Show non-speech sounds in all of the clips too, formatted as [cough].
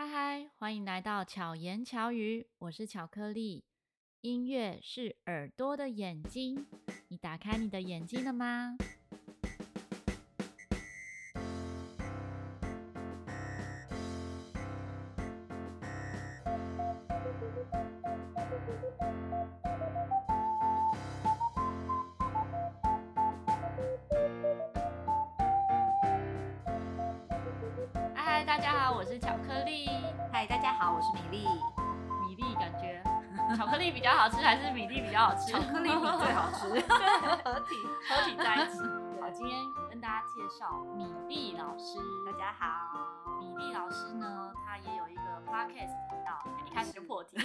嗨嗨，欢迎来到巧言巧语，我是巧克力。音乐是耳朵的眼睛，你打开你的眼睛了吗？好，我是米粒。米粒感觉 [laughs] 巧克力比较好吃，还是米粒比较好吃？巧克力比最好吃，对，[laughs] 合体合体在一起。好，今天跟大家介绍米粒老师。大家好，米粒老师呢，他也有一个 podcast 频道，一开始就破题，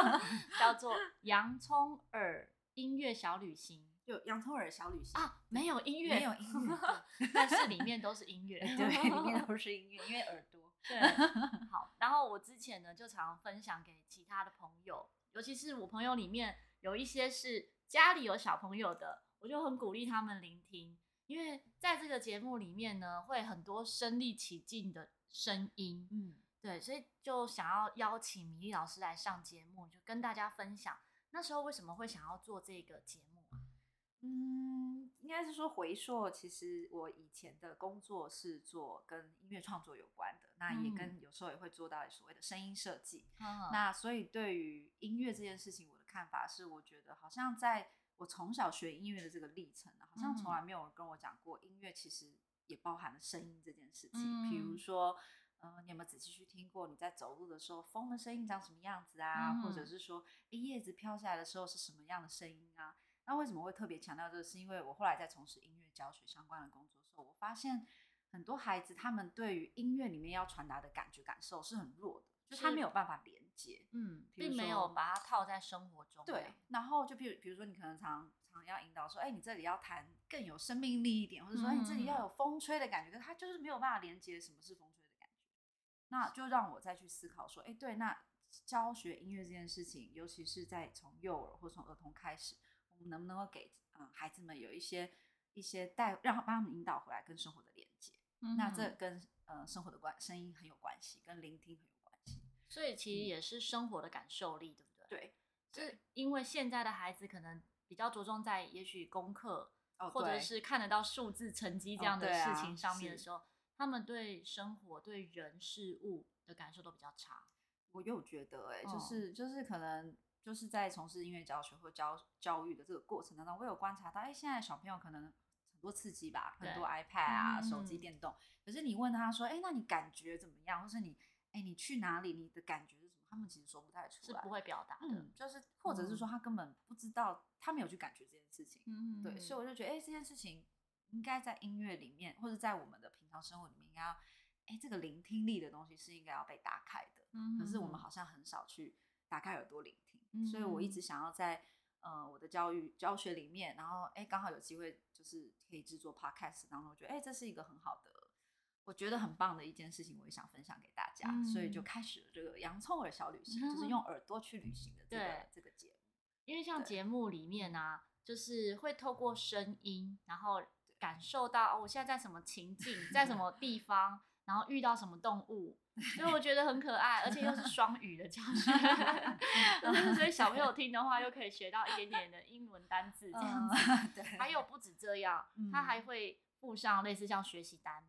[laughs] 叫做洋葱耳音乐小旅行。就洋葱耳小旅行啊，没有音乐，没有音乐，但是里面都是音乐，对，里面都是音乐，因为耳朵。对，[laughs] 好。然后我之前呢，就常分享给其他的朋友，尤其是我朋友里面有一些是家里有小朋友的，我就很鼓励他们聆听，因为在这个节目里面呢，会很多身临其境的声音，嗯，对，所以就想要邀请米粒老师来上节目，就跟大家分享那时候为什么会想要做这个节目。嗯，应该是说回溯，其实我以前的工作是做跟音乐创作有关的，那也跟有时候也会做到所谓的声音设计。嗯、那所以对于音乐这件事情，我的看法是，我觉得好像在我从小学音乐的这个历程，好像从来没有人跟我讲过音乐其实也包含了声音这件事情。嗯、比如说，嗯、呃，你有没有仔细去听过你在走路的时候风的声音长什么样子啊？嗯、或者是说，叶子飘下来的时候是什么样的声音啊？那为什么会特别强调这个？是因为我后来在从事音乐教学相关的工作的时候，我发现很多孩子他们对于音乐里面要传达的感觉感受是很弱的，是就他没有办法连接，嗯，并没有把它套在生活中。对，然后就比如比如说你可能常常要引导说，哎，你这里要弹更有生命力一点，或者说，哎，你这里要有风吹的感觉，可是他就是没有办法连接什么是风吹的感觉。那就让我再去思考说，哎，对，那教学音乐这件事情，尤其是在从幼儿或从儿童开始，我们能不能够给嗯，孩子们有一些一些带，让他帮他们引导回来跟生活的连接。嗯、那这跟呃生活的关声音很有关系，跟聆听很有关系。所以其实也是生活的感受力，对不对？对，是因为现在的孩子可能比较着重在也许功课，哦、或者是看得到数字成绩这样的事情上面的时候，哦啊、他们对生活、对人事物的感受都比较差。我又觉得、欸，哎、哦，就是就是可能。就是在从事音乐教学或教教育的这个过程当中，我有观察到，哎，现在小朋友可能很多刺激吧，很多 iPad 啊、嗯、手机、电动。可是你问他说，哎，那你感觉怎么样？或是你，哎，你去哪里？你的感觉是什么？他们其实说不太出来，是不会表达的。嗯，就是或者是说他根本不知道，他没有去感觉这件事情。嗯，对，所以我就觉得，哎，这件事情应该在音乐里面，或者在我们的平常生活里面，应该要，哎，这个聆听力的东西是应该要被打开的。嗯，可是我们好像很少去打开耳朵聆听。所以我一直想要在呃我的教育教学里面，然后哎刚好有机会就是可以制作 podcast，然后我觉得哎这是一个很好的，我觉得很棒的一件事情，我也想分享给大家，嗯、所以就开始了这个洋葱耳小旅行，嗯、就是用 [laughs] 耳朵去旅行的这个对这个节目。因为像节目里面呢、啊，就是会透过声音，然后感受到哦我现在在什么情境，在什么地方，然后遇到什么动物。所以我觉得很可爱，而且又是双语的教学，[laughs] 所以小朋友听的话又可以学到一点点的英文单字这样子。对，还有不止这样，他还会附上类似像学习单，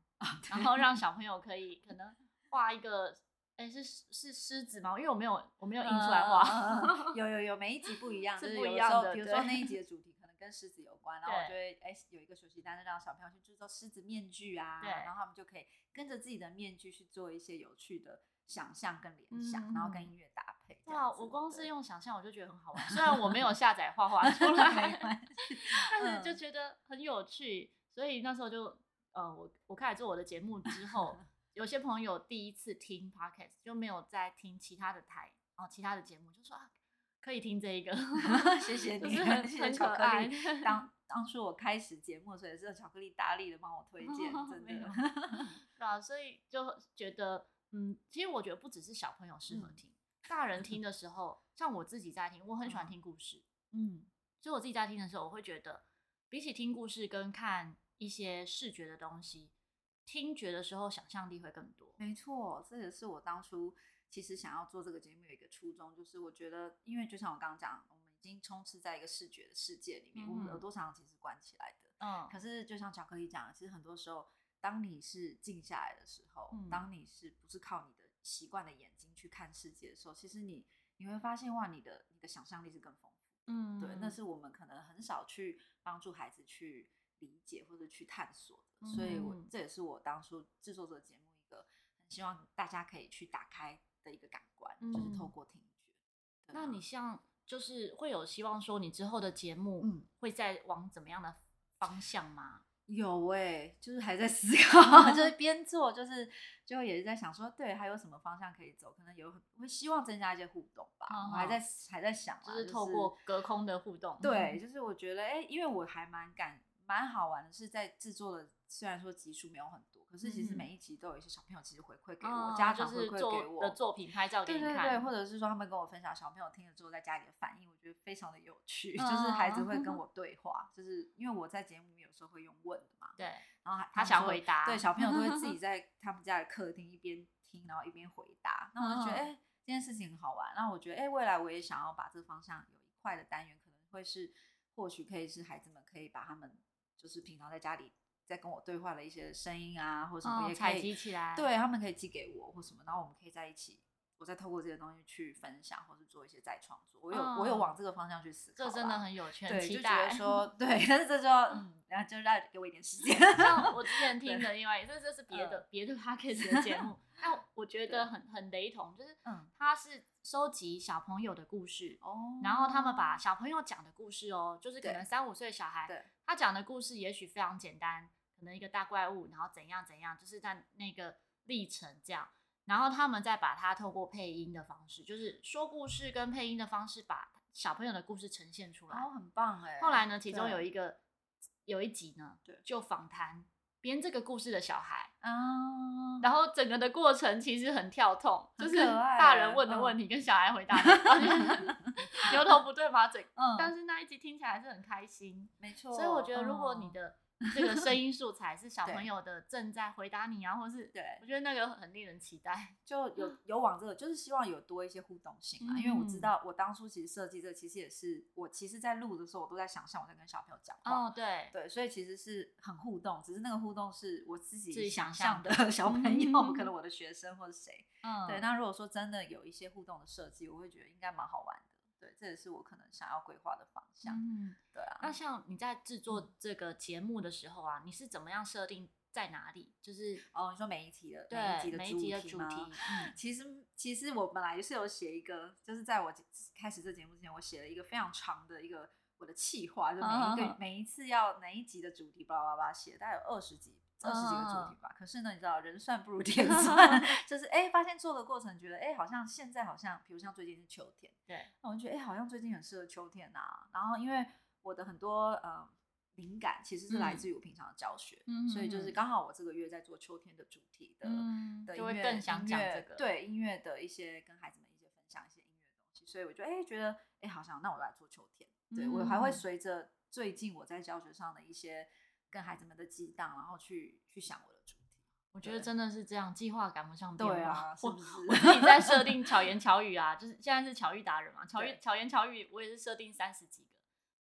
然后让小朋友可以可能画一个，哎，是是狮子吗？因为我没有我没有印出来画。有有有，每一集不一样，是不一样的。比如说那一集的主题。跟狮子有关，然后我就会哎有一个学习单，让小朋友去制作狮子面具啊，对然后他们就可以跟着自己的面具去做一些有趣的想象跟联想，嗯、然后跟音乐搭配。哇，我光是用想象我就觉得很好玩，虽然我没有 [laughs] 下载画画出来，但是就觉得很有趣。所以那时候就呃，我我开始做我的节目之后，[laughs] 有些朋友第一次听 Podcast 就没有再听其他的台哦，其他的节目就说啊。可以听这一个，[laughs] 谢谢 [laughs] 你，谢谢巧克力。当当初我开始节目的时候，也是巧克力大力的帮我推荐，真 [laughs] 的。对啊，所以就觉得，嗯，其实我觉得不只是小朋友适合听，大人听的时候，像我自己在听，我很喜欢听故事，嗯，所以我自己在听的时候，我会觉得，比起听故事跟看一些视觉的东西，听觉的时候想象力会更多。没错，这也是我当初其实想要做这个节目有一个初衷，就是我觉得，因为就像我刚刚讲，我们已经充斥在一个视觉的世界里面，嗯、我们耳朵常常其实关起来的。嗯。可是就像巧克力讲的，其实很多时候，当你是静下来的时候，嗯、当你是不是靠你的习惯的眼睛去看世界的时候，其实你你会发现哇，你的你的想象力是更丰富。嗯。对，那是我们可能很少去帮助孩子去理解或者去探索的。嗯、所以我，我这也是我当初制作这个节目一个很希望大家可以去打开的一个感官，嗯、就是透过听觉。那你像就是会有希望说，你之后的节目会在往怎么样的方向吗？嗯、有哎、欸，就是还在思 [laughs] 考，就是边做，就是就也是在想说，对，还有什么方向可以走？可能有会希望增加一些互动吧。嗯、我还在还在想，就是透过隔空的互动。就是、对，就是我觉得哎、欸，因为我还蛮感蛮好玩的，是在制作的。虽然说集数没有很多，可是其实每一集都有一些小朋友其实回馈给我，嗯、家长回馈给我的作品拍照给你看，对对对，或者是说他们跟我分享小朋友听了之后在家里的反应，我觉得非常的有趣。嗯、就是孩子会跟我对话，嗯、就是因为我在节目里面有时候会用问的嘛，对，然后他，他想回答，对，小朋友都会自己 [laughs] 在他们家的客厅一边听，然后一边回答。那我就觉得，哎、欸，这件事情很好玩。那我觉得，哎、欸，未来我也想要把这个方向有一块的单元，可能会是或许可以是孩子们可以把他们就是平常在家里。在跟我对话的一些声音啊，或者什么也可以，采集起来，对，他们可以寄给我或什么，然后我们可以在一起，我再透过这些东西去分享，或是做一些再创作。我有、嗯、我有往这个方向去思考，这真的很有趣，对，期待就觉得说 [laughs] 对，但是这就嗯，然后就让给我一点时间。[laughs] 像我之前听的另外，这这是别的别的 podcast 的节目，[laughs] 但我觉得很很雷同，就是嗯，他是收集小朋友的故事哦，然后他们把小朋友讲的故事哦，就是可能三五岁小孩，对，他讲的故事也许非常简单。可能一个大怪物，然后怎样怎样，就是在那个历程这样，然后他们再把它透过配音的方式，就是说故事跟配音的方式，把小朋友的故事呈现出来，哦，很棒。哎。后来呢，其中有一个有一集呢，对，就访谈编这个故事的小孩啊，然后整个的过程其实很跳痛，就是大人问的问题跟小孩回答的 [laughs] 牛头不对马嘴，嗯，但是那一集听起来还是很开心，没。错。所以我觉得如果你的 [laughs] 这个声音素材是小朋友的正在回答你啊，或是对，我觉得那个很令人期待，就有 [laughs] 有往这个，就是希望有多一些互动性啊。因为我知道我当初其实设计这个，其实也是我其实，在录的时候，我都在想象我在跟小朋友讲话。哦，对对，所以其实是很互动，只是那个互动是我自己想象的小朋友，可能我的学生或者谁。嗯，对。那如果说真的有一些互动的设计，我会觉得应该蛮好玩的。对，这也是我可能想要规划的方向。嗯，对啊。那像你在制作这个节目的时候啊，你是怎么样设定在哪里？就是哦，你说每一集的对每一集的主题吗？嗯，[laughs] 其实其实我本来是有写一个，就是在我开始这节目之前，我写了一个非常长的一个我的企划，就每一个、哦、每一次要哪一集的主题，巴拉巴拉写，大概有二十集。二十几个主题吧，可是呢，你知道人算不如天算，[laughs] 就是哎、欸，发现做的过程觉得哎、欸，好像现在好像，比如像最近是秋天，对，那我就觉得哎、欸，好像最近很适合秋天呐、啊。然后因为我的很多呃灵感其实是来自于我平常的教学，嗯、所以就是刚好我这个月在做秋天的主题的、嗯、的音乐，更想讲这个，对音乐的一些跟孩子们一些分享一些音乐的东西，所以我就哎、欸、觉得哎、欸，好像那我来做秋天，对、嗯、我还会随着最近我在教学上的一些。跟孩子们的激荡，然后去去想我的主题。我觉得真的是这样，计划赶不上变化。对啊，是不是？我自己在设定巧言巧语啊，就是现在是巧遇达人嘛，巧遇巧言巧语，我也是设定三十几个。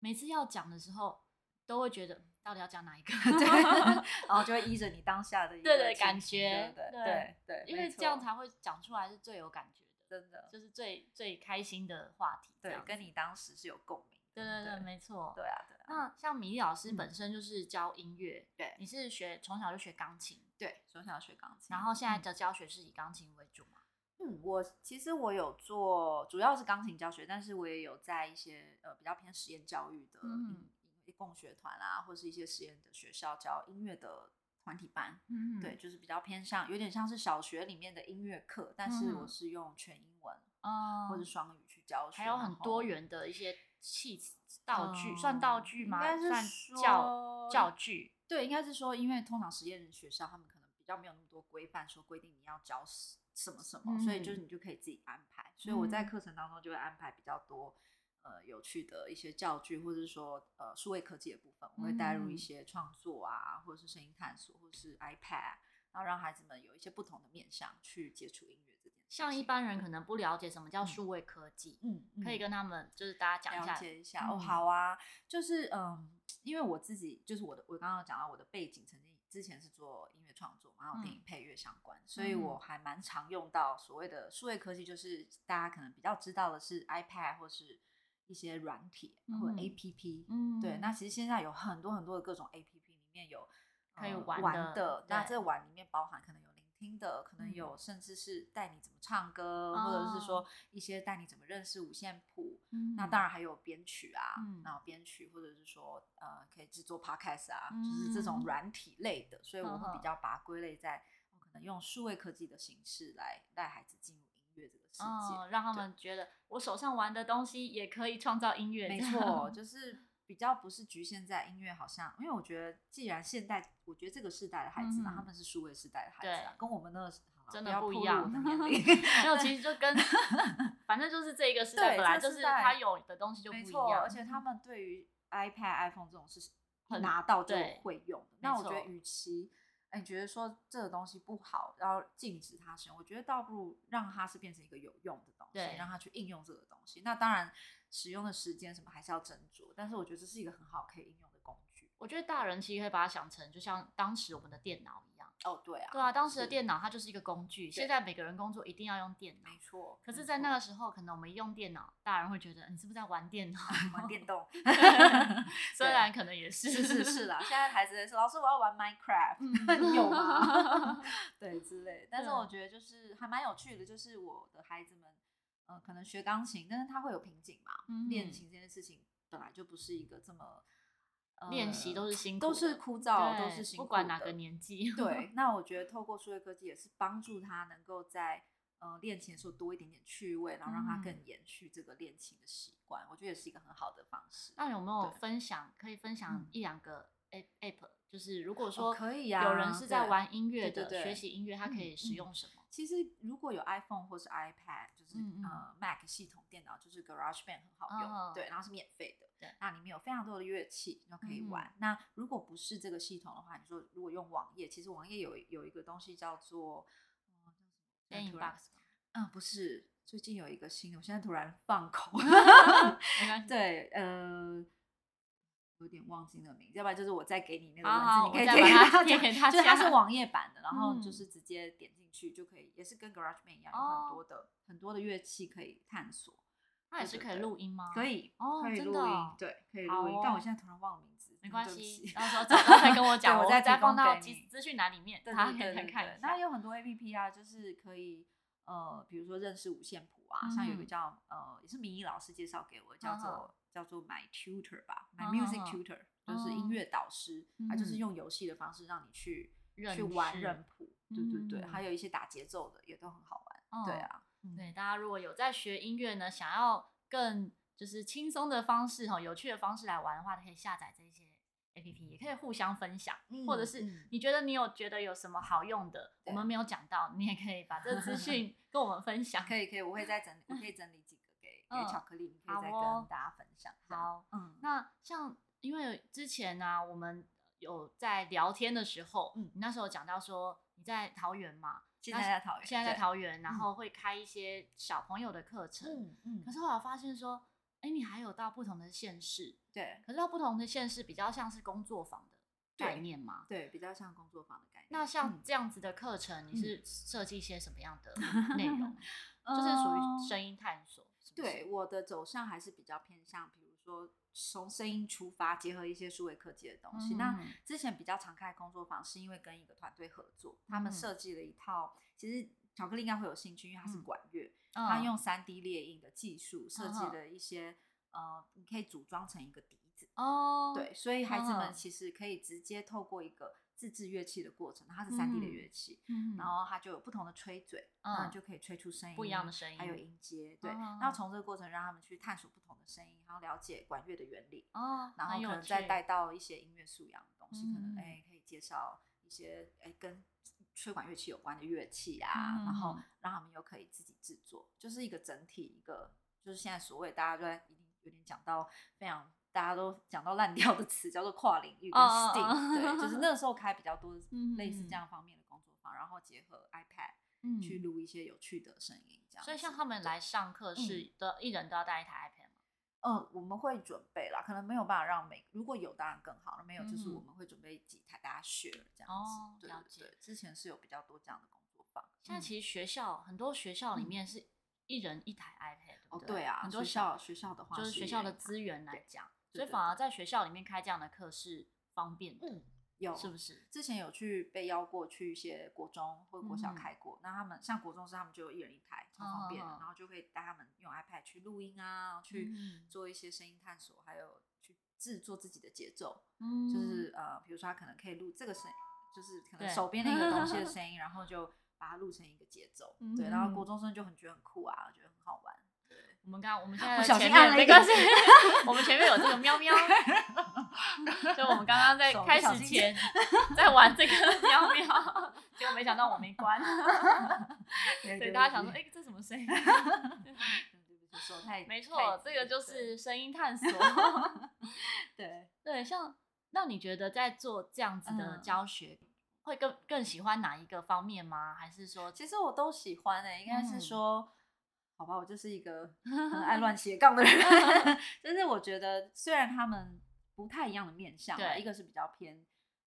每次要讲的时候，都会觉得到底要讲哪一个？[laughs] 对，[laughs] 然后就会依着你当下的一个对对感觉，对对对，因为这样才会讲出来是最有感觉的，真的就是最最开心的话题。对，跟你当时是有共鸣。对对对，没错。对啊，对。那像米莉老师本身就是教音乐，对，你是学从小就学钢琴，对，从小学钢琴，然后现在的教学是以钢琴为主嘛？嗯，我其实我有做，主要是钢琴教学，但是我也有在一些呃比较偏实验教育的音乐共学团啊，或是一些实验的学校教音乐的团体班，嗯，对，就是比较偏向有点像是小学里面的音乐课，但是我是用全英文或者双语去教学，还有很多元的一些器道具算道具吗？应该是算教教具。对，应该是说，因为通常实验学校他们可能比较没有那么多规范，说规定你要教什么什么，嗯、所以就是你就可以自己安排。所以我在课程当中就会安排比较多呃有趣的一些教具，或者是说呃数位科技的部分，我会带入一些创作啊，或者是声音探索，或者是 iPad，然后让孩子们有一些不同的面向去接触音乐。像一般人可能不了解什么叫数位科技，嗯，可以跟他们就是大家讲一下。了解一下、嗯、哦，好啊，就是嗯，因为我自己就是我的，我刚刚讲到我的背景，曾经之前是做音乐创作，然后电影配乐相关，嗯、所以我还蛮常用到所谓的数位科技，就是大家可能比较知道的是 iPad 或是一些软体或者 APP，嗯，对，那其实现在有很多很多的各种 APP，里面有可以玩的，玩的那这玩里面包含可能有。听的可能有，甚至是带你怎么唱歌，嗯、或者是说一些带你怎么认识五线谱。嗯、那当然还有编曲啊，嗯、然后编曲或者是说呃可以制作 podcast 啊，嗯、就是这种软体类的。所以我会比较把它归类在、嗯、可能用数位科技的形式来带孩子进入音乐这个世界，嗯、让他们觉得我手上玩的东西也可以创造音乐。没错，就是。比较不是局限在音乐，好像因为我觉得，既然现代，我觉得这个世代的孩子嘛，他们是数位世代的孩子，跟我们那个真的不一样。[laughs] 没有，其实就跟 [laughs] 反正就是这一个时代本来就是他有的东西就不一样，而且他们对于 iPad、iPhone 这种是拿到就会用。那我觉得，与其哎觉得说这个东西不好，然后禁止他使用，我觉得倒不如让他是变成一个有用的东西，让他去应用这个东西。那当然。使用的时间什么还是要斟酌，但是我觉得这是一个很好可以应用的工具。我觉得大人其实可以把它想成，就像当时我们的电脑一样。哦，对啊，对啊，当时的电脑它就是一个工具。现在每个人工作一定要用电脑，没错。可是，在那个时候，可能我们一用电脑，大人会觉得你是不是在玩电脑、[laughs] 玩电动？[laughs] 虽然可能也是，是是是啦。现在孩子在说，老师我要玩 Minecraft，[laughs] 你有吗？对，之类。但是我觉得就是还蛮有趣的，就是我的孩子们。呃，可能学钢琴，但是他会有瓶颈嘛。练、嗯、琴这件事情本来就不是一个这么练习、呃、都是辛苦，都是枯燥，都是辛苦。不管哪个年纪。对，[laughs] 那我觉得透过数位科技也是帮助他能够在呃练琴的时候多一点点趣味，然后让他更延续这个练琴的习惯。嗯、我觉得也是一个很好的方式。那有没有分享？可以分享一两个 app？就是如果说可以啊，有人是在玩音乐的，学习音乐，他可以使用什么？其实如果有 iPhone 或是 iPad，就是呃 Mac 系统电脑，就是 GarageBand 很好用，对，然后是免费的，对，那里面有非常多的乐器，你都可以玩。那如果不是这个系统的话，你说如果用网页，其实网页有有一个东西叫做电影 box，嗯，不是，最近有一个新的，我现在突然放空，[laughs] 对，呃。有点忘记那个名字，要不然就是我再给你那个文字，你可以给他就是它是网页版的，然后就是直接点进去就可以，也是跟 GarageBand 一样，有很多的、哦、很多的乐器可以探索。它也是可以录音吗？可以，哦，可以录音，对，可以录音。哦、但我现在突然忘了名字，没关系，到时候 [laughs] 再跟我讲，我再再放到资资讯栏里面，大家可以看看。那有很多 APP 啊，就是可以呃，比如说认识五线谱啊，嗯、像有一个叫呃，也是明义老师介绍给我，叫做。叫做 My Tutor 吧，My Music Tutor，就是音乐导师，他就是用游戏的方式让你去去玩认谱，对对对，还有一些打节奏的也都很好玩，对啊，对，大家如果有在学音乐呢，想要更就是轻松的方式哈，有趣的方式来玩的话，可以下载这些 APP，也可以互相分享，或者是你觉得你有觉得有什么好用的，我们没有讲到，你也可以把这个资讯 [laughs] 跟我们分享，可以可以，我会再整理，我可以整理几个。[laughs] 给巧克力，你可以再跟大家分享。好，嗯，那像因为之前呢，我们有在聊天的时候，嗯，你那时候讲到说你在桃园嘛，现在在桃园，现在在桃园，然后会开一些小朋友的课程，嗯嗯。可是后来发现说，哎，你还有到不同的县市，对，可是到不同的县市比较像是工作坊的概念嘛，对，比较像工作坊的概念。那像这样子的课程，你是设计一些什么样的 [laughs] 内容？就是属于声音探索。对，我的走向还是比较偏向，比如说从声音出发，结合一些数位科技的东西。嗯、那之前比较常开工作坊，是因为跟一个团队合作，他们设计了一套。嗯、其实巧克力应该会有兴趣，因为它是管乐，嗯、它用三 D 列印的技术设计了一些，嗯、呃，你可以组装成一个笛子。哦，对，所以孩子们其实可以直接透过一个。自制乐器的过程，它是三 D 的乐器，嗯、然后它就有不同的吹嘴，嗯，就可以吹出声音，不一样的声音，还有音阶，对。然后从这个过程让他们去探索不同的声音，然后了解管乐的原理，哦，然后可能再带到一些音乐素养的东西，可能哎可以介绍一些哎跟吹管乐器有关的乐器啊，然后让他们又可以自己制作，就是一个整体，一个就是现在所谓大家都在一定有点讲到非常。大家都讲到烂掉的词叫做跨领域跟 STEAM，对，就是那个时候开比较多 [laughs] 类似这样方面的工作坊，然后结合 iPad 去录一些有趣的声音，这样。所以像他们来上课是的，一人都要带一台 iPad 吗？嗯，我们会准备啦，可能没有办法让每如果有当然更好了，没有就是我们会准备几台大家 share 这样子。哦，了解。对，之前是有比较多这样的工作坊。现在其实学校很多学校里面是一人一台 iPad，哦，对啊，很多校学校的话就是学校的资源来讲，所以反而在学校里面开这样的课是方便的。有是不是？之前有去被邀过去一些国中或国小开过，那他们像国中生他们就有一人一台，超方便的，然后就可以带他们用 iPad 去录音啊，去做一些声音探索，还有去制作自己的节奏。嗯，就是呃，比如说他可能可以录这个声，就是可能手边的一个东西的 [laughs] 声音，然后就把它录成一个节奏。对，然后国中生就很觉得很酷啊，觉得很好玩。我们刚刚我们现在前面没关系，[laughs] 我们前面有这个喵喵，[laughs] 就我们刚刚在开始前在玩这个 [laughs] 喵喵，结果没想到我没关，所以大家想说，哎，这什么声音？没错，这个就是声音探索。对对，像那你觉得在做这样子的教学，会更更喜欢哪一个方面吗？还是说，其实我都喜欢诶，应该是说。好吧，我就是一个很爱乱斜杠的人。[laughs] 就是我觉得，虽然他们不太一样的面向，对，一个是比较偏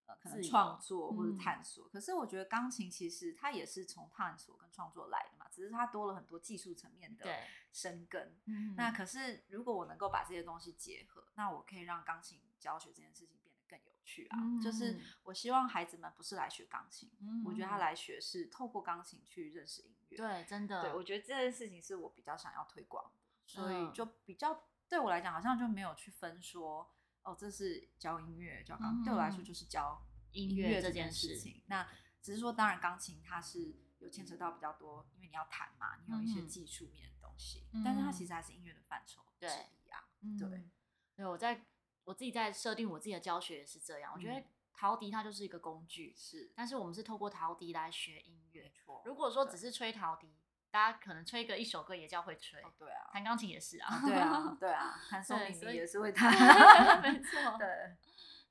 呃可能创作或者探索，可是我觉得钢琴其实它也是从探索跟创作来的嘛，只是它多了很多技术层面的深根。那可是如果我能够把这些东西结合，那我可以让钢琴教学这件事情变得更有趣啊。就是我希望孩子们不是来学钢琴，我觉得他来学是透过钢琴去认识音乐。对，真的。对，我觉得这件事情是我比较想要推广的，所以就比较对我来讲，好像就没有去分说，哦，这是教音乐，教钢琴，对我来说就是教音乐这件事情。那只是说，当然钢琴它是有牵扯到比较多，因为你要弹嘛，你有一些技术面的东西，但是它其实还是音乐的范畴之一啊。对，对，我在我自己在设定我自己的教学也是这样，我觉得。陶笛它就是一个工具，是，但是我们是透过陶笛来学音乐。没错，如果说只是吹陶笛，大家可能吹个一首歌也叫会吹。对啊，弹钢琴也是啊。对啊，[laughs] 对啊，弹宋明也是会弹。[laughs] 没错。对。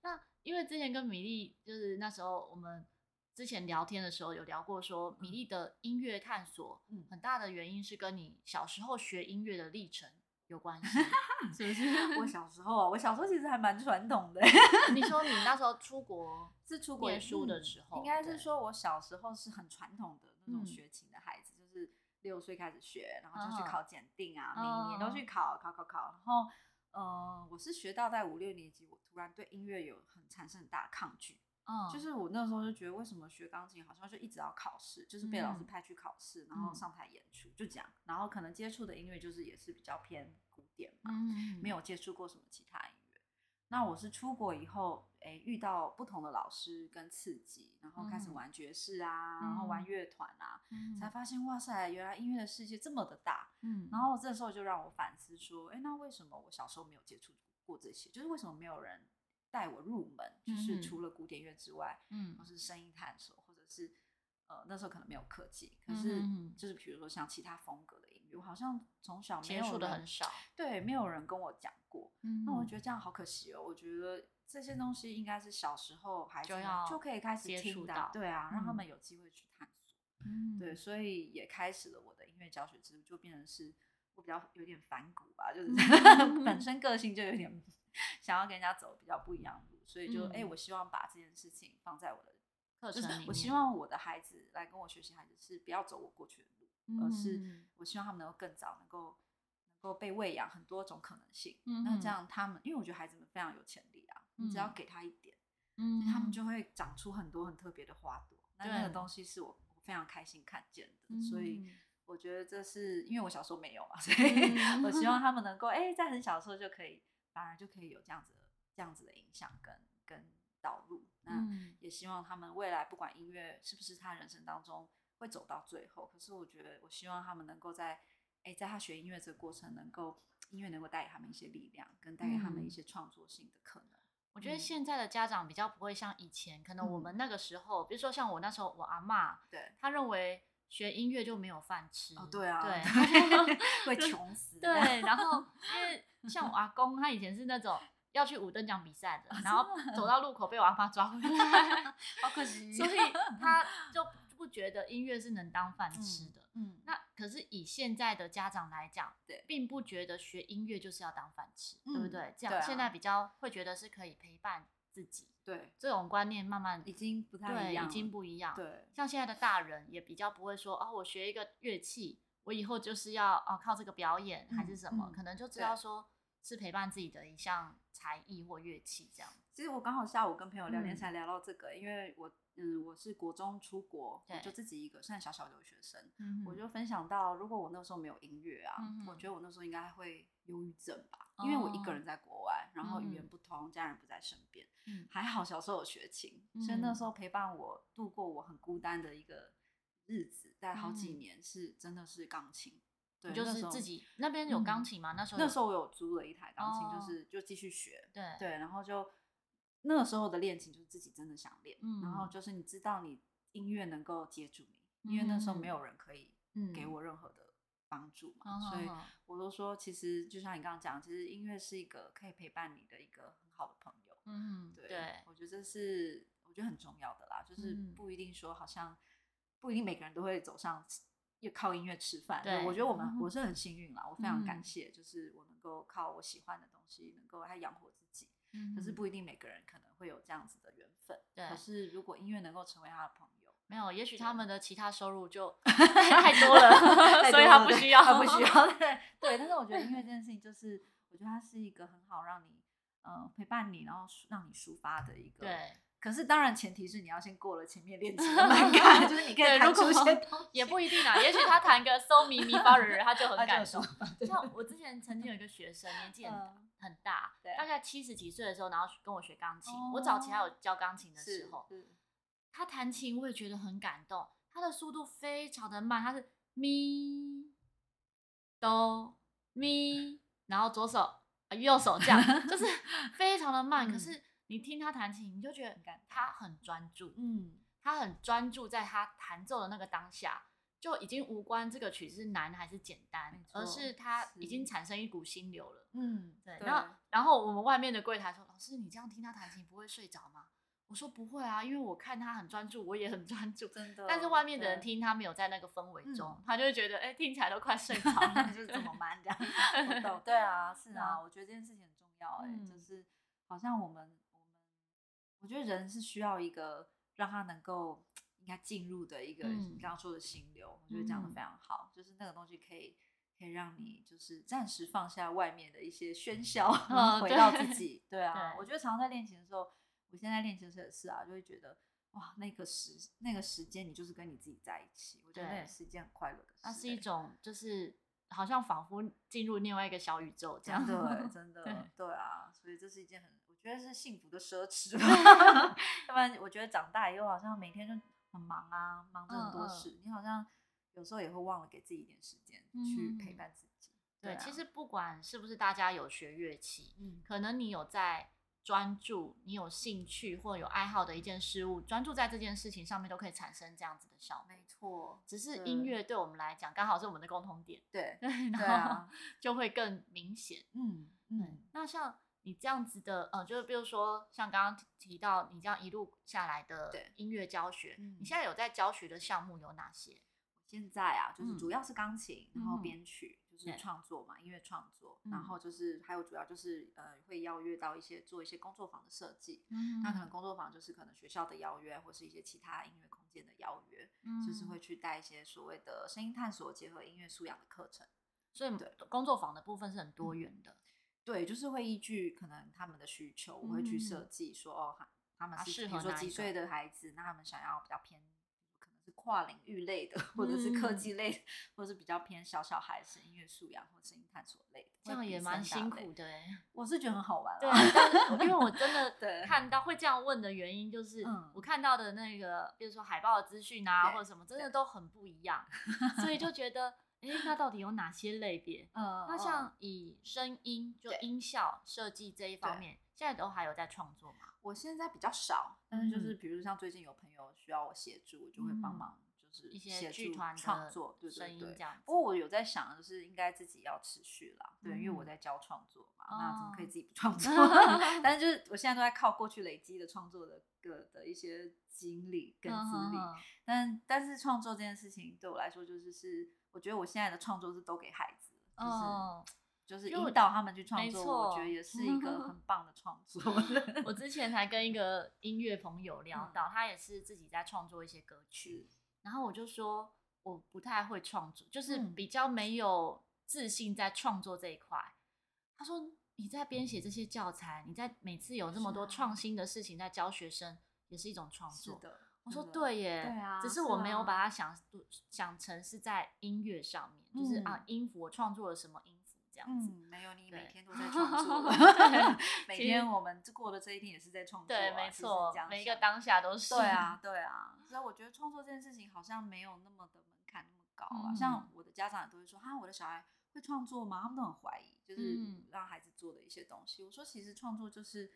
那因为之前跟米粒，就是那时候我们之前聊天的时候有聊过，说米粒的音乐探索，很大的原因是跟你小时候学音乐的历程。有关系，[laughs] 是不是？[laughs] 我小时候啊，我小时候其实还蛮传统的。你说你那时候出国是出国念书的时候，应该是说我小时候是很传统的那种学琴的孩子，就是六岁开始学，然后就去考检定啊，每年都去考，考考考。然后，嗯，我是学到在五六年级，我突然对音乐有很产生很大的抗拒。就是我那时候就觉得，为什么学钢琴好像就一直要考试，就是被老师派去考试，然后上台演出，就这样。然后可能接触的音乐就是也是比较偏古典嘛，没有接触过什么其他音乐。那我是出国以后，哎，遇到不同的老师跟刺激，然后开始玩爵士啊，然后玩乐团啊，才发现哇塞，原来音乐的世界这么的大。嗯，然后这时候就让我反思说，哎，那为什么我小时候没有接触过这些？就是为什么没有人？带我入门，就是除了古典乐之外，嗯，或是声音探索，或者是呃那时候可能没有科技，可是就是比如说像其他风格的音乐，我好像从小没有接触的很少，对，没有人跟我讲过，嗯，那我觉得这样好可惜哦。我觉得这些东西应该是小时候孩子就可以开始接触到，对啊，让他们有机会去探索，嗯，对，所以也开始了我的音乐教学之路，就变成是我比较有点反骨吧，就是 [laughs] 本身个性就有点。想要跟人家走比较不一样的路，所以就哎、嗯欸，我希望把这件事情放在我的课程里面。我希望我的孩子来跟我学习，孩子是不要走我过去的路，嗯、而是我希望他们能够更早能够能够被喂养很多种可能性。嗯、那这样他们，因为我觉得孩子们非常有潜力啊，只要给他一点，嗯，他们就会长出很多很特别的花朵。那、嗯、那个东西是我非常开心看见的，嗯、所以我觉得这是因为我小时候没有嘛，所以 [laughs] 我希望他们能够哎、欸，在很小的时候就可以。反而就可以有这样子的这样子的影响跟跟导入，那也希望他们未来不管音乐是不是他人生当中会走到最后，可是我觉得我希望他们能够在哎、欸，在他学音乐这个过程，能够音乐能够带给他们一些力量，跟带给他们一些创作性的可能。我觉得现在的家长比较不会像以前，可能我们那个时候，比如说像我那时候，我阿嬷，对，他认为学音乐就没有饭吃，对啊，对，会 [laughs] 穷死，对，然后 [laughs] 因为。像我阿公，他以前是那种要去五等奖比赛的，然后走到路口被我阿妈抓回来，[laughs] 好可惜。所以他就不觉得音乐是能当饭吃的。嗯，嗯，那可是以现在的家长来讲，对，并不觉得学音乐就是要当饭吃，嗯，对不对？这样，啊，现在比较会觉得是可以陪伴自己。对，这种观念慢慢已经不太一样，已经不一样。对，像现在的大人也比较不会说哦，我学一个乐器，我以后就是要哦靠这个表演还是什么，嗯嗯，可能就知道说是陪伴自己的一项才艺或乐器这样。其实我刚好下午跟朋友聊天才聊到这个，嗯、因为我嗯我是国中出国，我就自己一个算小小留学生，嗯、我就分享到，如果我那时候没有音乐啊，嗯、我觉得我那时候应该会忧郁症吧，嗯、因为我一个人在国外，然后语言不通，嗯、家人不在身边，嗯、还好小时候有学琴，嗯、所以那时候陪伴我度过我很孤单的一个日子，大概好几年是真的是钢琴，对，就是自己那边有钢琴吗？那时候那时候我有租了一台钢琴，就是就继续学，对。对，然后就。那个时候的恋情就是自己真的想练，嗯、然后就是你知道你音乐能够接住你，嗯、因为那时候没有人可以给我任何的帮助嘛，嗯、所以我都说其实就像你刚刚讲，其实音乐是一个可以陪伴你的一个很好的朋友，嗯，对，对。我觉得这是我觉得很重要的啦，就是不一定说好像不一定每个人都会走上要靠音乐吃饭，对，我觉得我们我是很幸运啦，我非常感谢，就是我能够靠我喜欢的东西能够还养活自己。可是不一定每个人可能会有这样子的缘分。对。可是如果音乐能够成为他的朋友，没有，也许他们的其他收入就 [laughs] 太多了，所以他不需要，他不需要。对 [laughs] 对。但是我觉得音乐这件事情，就是我觉得它是一个很好让你呃陪伴你，然后让你抒发的一个。对。可是当然前提是你要先过了前面练习的 [laughs] 门槛，就是你可以弹出些东西。也不一定啊，也许他弹个搜咪咪发瑞瑞，他就很感动。像我之前曾经有一个学生，年纪很很大，大概七十几岁的时候，然后跟我学钢琴。我早期还有教钢琴的时候，他弹琴我也觉得很感动。他的速度非常的慢，他是咪哆咪，然后左手啊右手这样，[laughs] 就是非常的慢。可是。你听他弹琴，你就觉得他很专注，嗯，他很专注在他弹奏的那个当下，就已经无关这个曲子是难还是简单，而是他已经产生一股心流了，嗯，对。然后，然后我们外面的柜台说：“老师，你这样听他弹琴不会睡着吗？”我说：“不会啊，因为我看他很专注，我也很专注，真的。但是外面的人听他没有在那个氛围中，嗯、他就会觉得，哎、欸，听起来都快睡着了，[laughs] 就是怎么慢这样。[laughs] 我懂，对啊，是啊，我觉得这件事情很重要、欸，哎、嗯，就是好像我们。”我觉得人是需要一个让他能够应该进入的一个你刚刚说的心流，嗯、我觉得讲的非常好，嗯、就是那个东西可以可以让你就是暂时放下外面的一些喧嚣，嗯、回到自己。[laughs] 对，对啊，对我觉得常常在练琴的时候，我现在练琴的时候也是啊，就会觉得哇，那个时那个时间你就是跟你自己在一起，我觉得那也是一件很快乐的事。那是一种就是好像仿佛进入另外一个小宇宙这样，对，真的对，对啊，所以这是一件很。我觉得是幸福的奢侈吧 [laughs] [laughs] 要不然我觉得长大以后好像每天就很忙啊，忙着很多事，你好像有时候也会忘了给自己一点时间去陪伴自己。嗯、对，啊、对，其实不管是不是大家有学乐器，嗯，可能你有在专注，你有兴趣或有爱好的一件事物，专注在这件事情上面，都可以产生这样子的效果。没错，只是音乐对我们来讲，刚好是我们的共同点。[laughs] 对，然后就会更明显。嗯嗯，那像。你这样子的，呃，就是比如说像刚刚提到你这样一路下来的音乐教学，嗯、你现在有在教学的项目有哪些？现在啊，就是主要是钢琴，嗯、然后编曲，嗯、就是创作嘛，音乐创作，然后就是还有主要就是呃，会邀约到一些做一些工作坊的设计，嗯、那可能工作坊就是可能学校的邀约，或是一些其他音乐空间的邀约，嗯、就是会去带一些所谓的声音探索结合音乐素养的课程，所以对。工作坊的部分是很多元的。嗯对，就是会依据可能他们的需求，我会去设计说哦，他们是比如说几岁的孩子，那他们想要比较偏，可能是跨领域类的，或者是科技类，或者是比较偏小小孩子音乐素养或声音探索类的，这样也蛮辛苦的。我是觉得很好玩，对，因为我真的看到。会这样问的原因，就是我看到的那个，比如说海报的资讯啊，或者什么，真的都很不一样，所以就觉得。哎，那到底有哪些类别？嗯，那像以声音就音效设计这一方面，现在都还有在创作吗？我现在比较少，但是就是比如像最近有朋友需要我协助，我就会帮忙，就就是一些剧团创作，对对对。这样不过我有在想，就是应该自己要持续啦，对，嗯、因为我在教创作嘛，哦、那怎么可以自己不创作？[laughs] 但是就是我现在都在靠过去累积的创作的个的一些经历跟资历。嗯、但但是创作这件事情对我来说，就是是我觉得我现在的创作是都给孩子，就是。哦就是引导他们去创作，我觉得也是一个很棒的创作。[laughs] [laughs] 我之前才跟一个音乐朋友聊到，他也是自己在创作一些歌曲，然后我就说我不太会创作，就是比较没有自信在创作这一块。他说你在编写这些教材，你在每次有这么多创新的事情在教学生，也是一种创作。是的，我说对耶，对啊，只是我没有把它想想成是在音乐上面，就是啊音符我创作了什么音。嗯，没有，你每天都在创作。[laughs] 每天我们过的这一天也是在创作。对，没错，每一个当下都是。对啊，[laughs] 对啊。所以我觉得创作这件事情好像没有那么的门槛那么高啊。像我的家长也都会说：“哈，我的小孩会创作吗？”他们都很怀疑，就是让孩子做的一些东西。我说：“其实创作就是，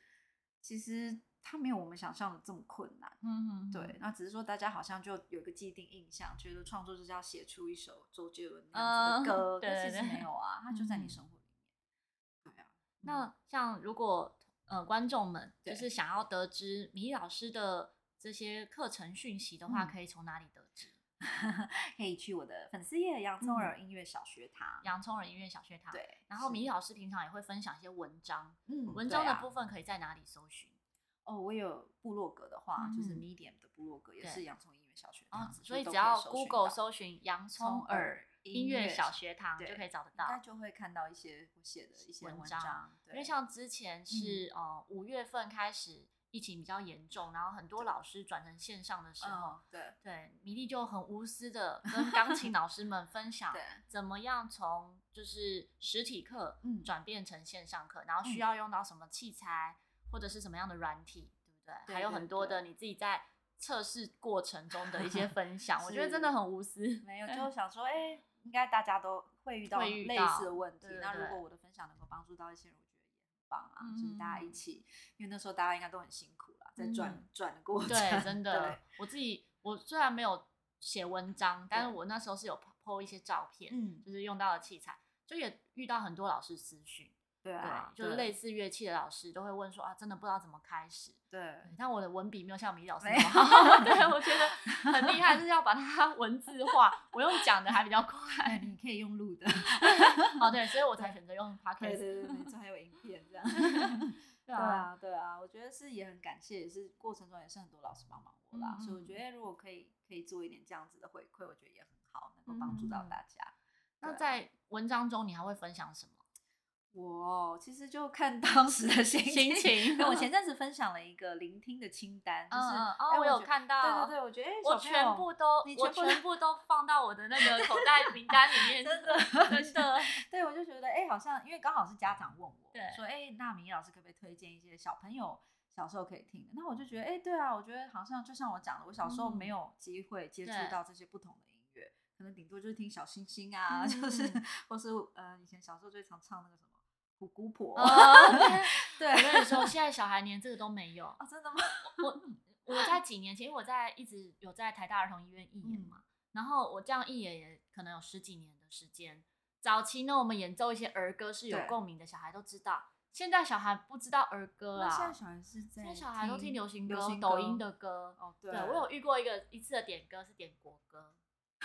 其实它没有我们想象的这么困难。”嗯嗯。对，那只是说大家好像就有一个既定印象，觉得创作就是要写出一首周杰伦那样子的歌，但其实没有啊，它就在你生活里面。对啊。那像如果呃观众们就是想要得知米老师的这些课程讯息的话，可以从哪里得知？[laughs] 可以去我的粉丝页洋葱耳音乐小学堂。洋葱耳音乐小学堂。对。然后米老师平常也会分享一些文章，嗯，文章的部分可以在哪里搜寻？哦，我有部落格的话，就是 Medium 的部落格，也是洋葱音乐小学堂。所以只要 Google 搜寻洋葱耳。音乐小学堂就可以找得到，应该就会看到一些我写的一些文章。因为像之前是呃五月份开始疫情比较严重，然后很多老师转成线上的时候，对对，米粒就很无私的跟钢琴老师们分享，怎么样从就是实体课转变成线上课，然后需要用到什么器材或者是什么样的软体，对不对？还有很多的你自己在测试过程中的一些分享，我觉得真的很无私。没有，[laughs] 就想说，哎。应该大家都会遇到类似的问题。那如果我的分享能够帮助到一些人，我觉得也很棒啊！就是大家一起，因为那时候大家应该都很辛苦啦，在转 [laughs] 转的过程。对，真的。我自己，我虽然没有写文章，但是我那时候是有 po 一些照片，就是用到的器材，就也遇到很多老师私讯。对啊，就是类似乐器的老师都会问说啊，真的不知道怎么开始。对，但我的文笔没有像米老师那么好。[laughs] 对，我觉得 [laughs] 很厉害，就是要把它文字化。我用讲的还比较快，[laughs] 你可以用录的。哦，对，所以我才选择用 podcast。对对对，没错，还有影片这样。对啊，对啊，我觉得是也很感谢，也是过程中也是很多老师帮忙我啦。所以我觉得如果可以可以做一点这样子的回馈，我觉得也很好，能够帮助到大家。那在文章中你还会分享什么？我其实就看当时的心情。我前阵子分享了一个聆听的清单，就是哦，我有看到，对对对，我觉得哎我全部都，我全部都放到我的那个口袋名单里面，[laughs] 真的 [laughs] 真的。对，我就觉得哎，好像因为刚好是家长问我，说哎，那米粒老师可不可以推荐一些小朋友小时候可以听的？那我就觉得哎，对啊，我觉得好像就像我讲的，我小时候没有机会接触到这些不同的音乐，可能顶多就是听小星星啊，就是或是呃以前小时候最常唱那个什么。虎姑婆 [laughs] [laughs] 对，我跟你说，[laughs] 现在小孩连这个都没有啊！真的吗？我我在几年前，因为我在一直有在台大儿童医院义演嘛，然后我这样义演也可能有十几年的时间。早期呢，我们演奏一些儿歌是有共鸣的，小孩都知道。现在小孩不知道儿歌啊，现在小孩是在，现在小孩都听流行歌、抖音的歌。哦，对，我有遇过一个一次的点歌是点国歌。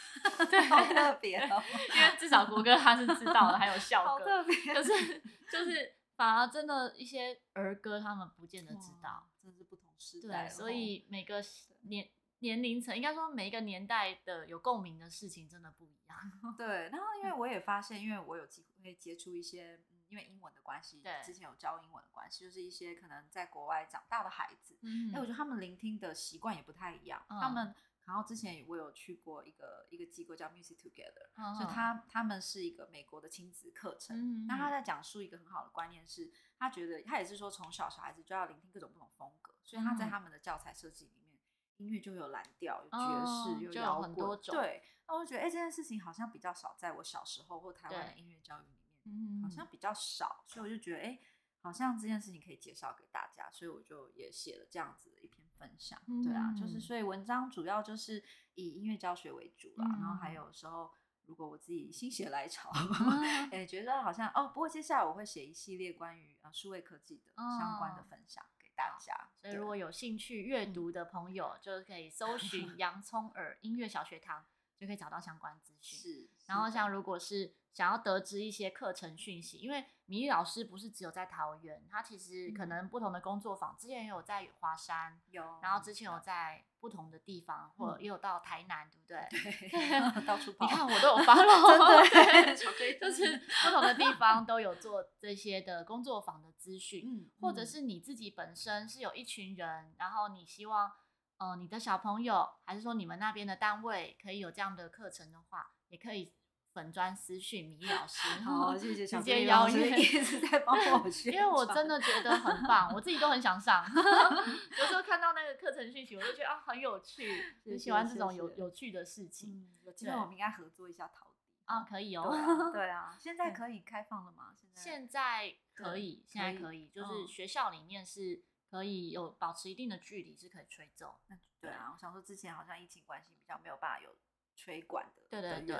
[laughs] 对，好特别哦，[laughs] 因为至少国歌他是知道的，还有校歌，特别。[laughs] 可是就是反而真的一些儿歌，他们不见得知道，真是不同时代。对，所以每个年年龄层，应该说每一个年代的有共鸣的事情，真的不一样。对，然后因为我也发现，因为我有机会接触一些，因为英文的关系，对，之前有教英文的关系，就是一些可能在国外长大的孩子，嗯，哎，我觉得他们聆听的习惯也不太一样，他们。然后之前我有去过一个一个机构叫 Music Together，所以他他们是一个美国的亲子课程。那他在讲述一个很好的观念是，他觉得他也是说从小小孩子就要聆听各种不同风格，所以他在他们的教材设计里面，音乐就有蓝调、有爵士、有摇滚。对，那我就觉得哎，这件事情好像比较少，在我小时候或台湾的音乐教育里面，好像比较少，所以我就觉得哎，好像这件事情可以介绍给大家，所以我就也写了这样子的一篇。分享。对啊，就是所以文章主要就是以音乐教学为主啦，然后还有时候。如果我自己心血来潮，[laughs] 也、嗯，觉得好像哦，不过接下来我会写一系列关于啊数位科技的相关的分享给大家。哦、所以如果有兴趣阅读的朋友，嗯、就可以搜寻 [laughs] 洋葱耳音乐小学堂，就可以找到相关资讯。是，然后像如果是想要得知一些课程讯息，因为米粒老师不是只有在桃园，他其实可能不同的工作坊，之前也有在华山，有，然后之前有在不同的地方，或者也有到台南，对不对？对，[laughs] 到处跑。你看我都有 follow，[laughs] 对，就是不同的地方都有做这些的工作坊的资讯，嗯，或者是你自己本身是有一群人，然后你希望，呃，你的小朋友，还是说你们那边的单位可以有这样的课程的话，也可以。粉砖私讯米粒老师，[laughs] 好，谢谢小直接邀约，一直在帮我 [laughs] 因为我真的觉得很 [laughs] 棒，我自己都很想上。有时候看到那个课程讯息，我就觉得啊很有趣，很喜欢这种有有趣的事情。有机会我们应该合作一下陶笛啊，可以哦。对啊，现在可以开放了吗？现在现在可以，现在可以，就是学校里面是可以有保持一定的距离，是可以吹奏。对啊，我想说之前好像疫情关系比较没有办法有。吹管的，对对对。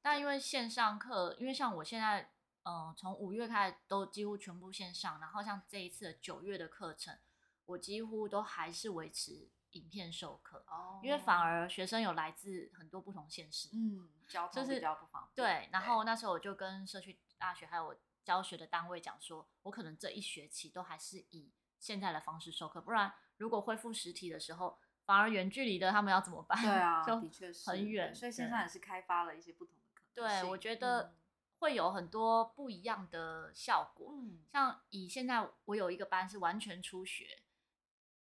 但因为线上课，因为像我现在，嗯，从五月开始都几乎全部线上，然后像这一次的九月的课程，我几乎都还是维持影片授课。哦。因为反而学生有来自很多不同县市，嗯，交通比较不方便。对，然后那时候我就跟社区大学还有我教学的单位讲说，我可能这一学期都还是以现在的方式授课，不然如果恢复实体的时候。反而远距离的他们要怎么办？对啊，的确是很远，所以线上也是开发了一些不同的可能对，我觉得会有很多不一样的效果。嗯，像以现在我有一个班是完全初学，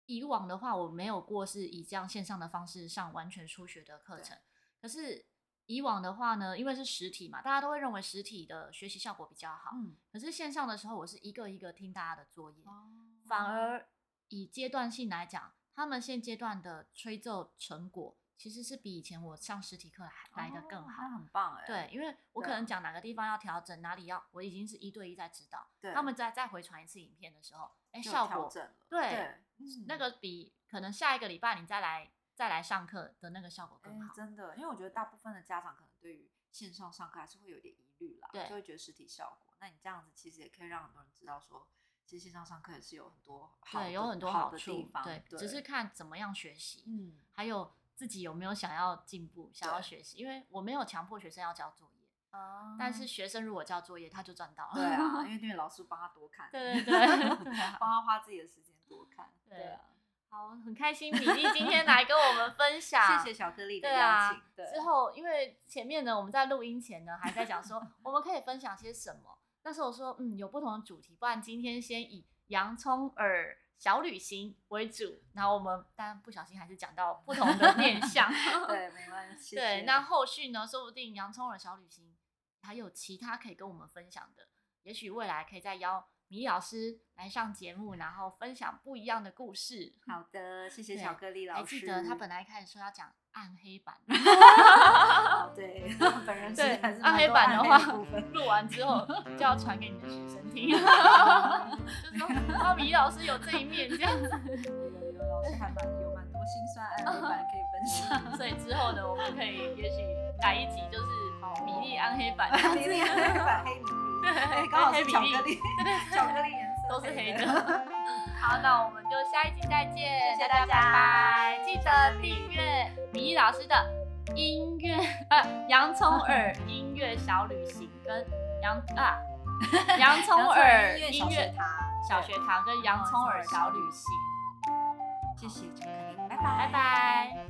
以往的话我没有过是以这样线上的方式上完全初学的课程。可是以往的话呢，因为是实体嘛，大家都会认为实体的学习效果比较好。嗯，可是线上的时候，我是一个一个听大家的作业，哦，反而以阶段性来讲。他们现阶段的吹奏成果，其实是比以前我上实体课还来的更好，哦、很棒哎。对，因为我可能讲哪个地方要调整，哪里要，我已经是一对一在指导。对，他们再再回传一次影片的时候，哎，效果对，对嗯、那个比可能下一个礼拜你再来再来上课的那个效果更好。真的，因为我觉得大部分的家长可能对于线上上课还是会有点疑虑啦，对，就会觉得实体效果。那你这样子其实也可以让很多人知道说。其实线上上课也是有很多好对，有很多好处，好对，对，只是看怎么样学习，嗯，还有自己有没有想要进步、想要学习。因为我没有强迫学生要交作业，哦，但是学生如果交作业，他就赚到了。对啊，因为那个老师帮他多看，对对对，[laughs] 帮他花自己的时间多看，对啊。好，很开心米粒今天来跟我们分享，谢谢巧克力的邀请。对啊，之后因为前面呢，我们在录音前呢，还在讲说 [laughs] 我们可以分享些什么。但是我说，嗯，有不同的主题，不然今天先以洋葱耳小旅行为主，然后我们当然不小心还是讲到不同的面向 [laughs] [laughs] 对，没关系。对，那后续呢，说不定洋葱耳小旅行还有其他可以跟我们分享的，也许未来可以再邀米粒老师来上节目，然后分享不一样的故事。好的，谢谢巧克力老师。还记得他本来一开始说要讲。暗黑版，对，[laughs] 本人是对暗黑版的话，录完之后就要传给你的学生听，[laughs] 就说啊，米老师有这一面这样子，[laughs] 有有有，老师还蛮有蛮多心酸暗黑版可以分享，所以之后呢，我们可以也许改一集，就是米粒暗黑版，米粒暗黑版黑米粒，[laughs] 刚好是巧克力，[laughs] 巧克力颜色。都是黑的。[laughs] 好，那我们就下一集再见，谢谢大家，拜拜！记得订阅米粒老师的音乐呃洋葱耳音乐小旅行跟洋啊洋葱耳音乐堂。小学堂跟洋葱耳小旅行，谢谢巧克力，拜拜。拜拜。